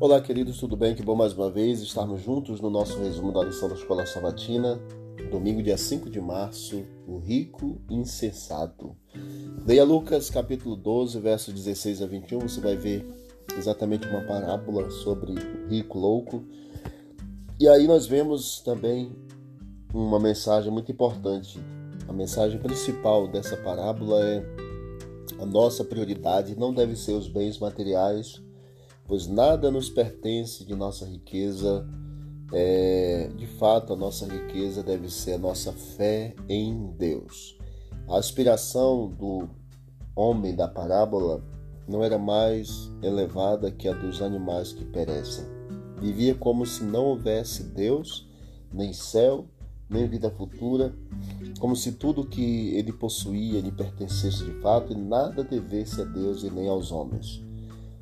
Olá, queridos, tudo bem? Que bom mais uma vez estarmos juntos no nosso resumo da lição da Escola Sabatina, domingo, dia 5 de março, o rico insensato. Leia Lucas, capítulo 12, versos 16 a 21, você vai ver exatamente uma parábola sobre o rico louco. E aí nós vemos também uma mensagem muito importante. A mensagem principal dessa parábola é a nossa prioridade não deve ser os bens materiais, pois nada nos pertence de nossa riqueza. É, de fato, a nossa riqueza deve ser a nossa fé em Deus. A aspiração do homem da parábola não era mais elevada que a dos animais que perecem. Vivia como se não houvesse Deus, nem céu, nem vida futura, como se tudo que ele possuía lhe pertencesse de fato e nada devesse a Deus e nem aos homens.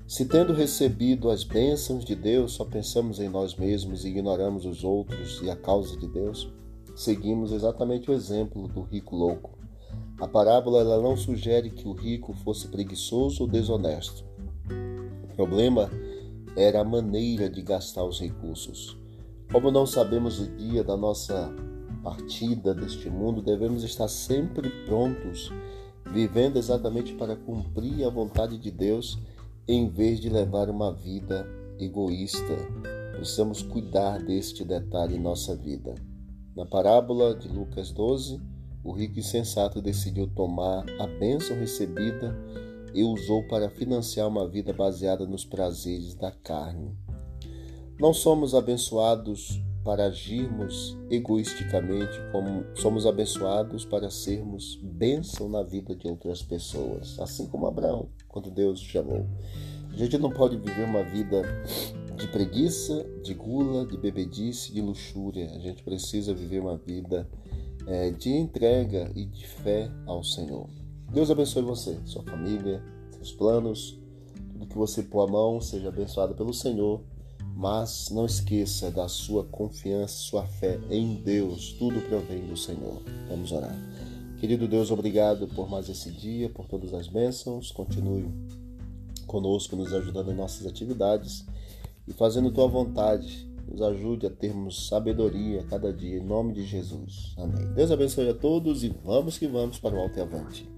Se tendo recebido as bênçãos de Deus, só pensamos em nós mesmos e ignoramos os outros e a causa de Deus, seguimos exatamente o exemplo do rico louco. A parábola ela não sugere que o rico fosse preguiçoso ou desonesto. O problema era a maneira de gastar os recursos. Como não sabemos o dia da nossa partida deste mundo, devemos estar sempre prontos, vivendo exatamente para cumprir a vontade de Deus em vez de levar uma vida egoísta. Precisamos cuidar deste detalhe em nossa vida. Na parábola de Lucas 12, o rico insensato decidiu tomar a bênção recebida e usou para financiar uma vida baseada nos prazeres da carne. Não somos abençoados para agirmos egoisticamente, como somos abençoados para sermos bênção na vida de outras pessoas, assim como Abraão, quando Deus chamou. A gente não pode viver uma vida de preguiça, de gula, de bebedice, de luxúria. A gente precisa viver uma vida é, de entrega e de fé ao Senhor. Deus abençoe você, sua família, seus planos, tudo que você pôr a mão seja abençoado pelo Senhor mas não esqueça da sua confiança, sua fé em Deus. Tudo provém do Senhor. Vamos orar. Querido Deus, obrigado por mais esse dia, por todas as bênçãos. Continue conosco, nos ajudando em nossas atividades e fazendo tua vontade. Nos ajude a termos sabedoria cada dia, em nome de Jesus. Amém. Deus abençoe a todos e vamos que vamos para o alto e avante.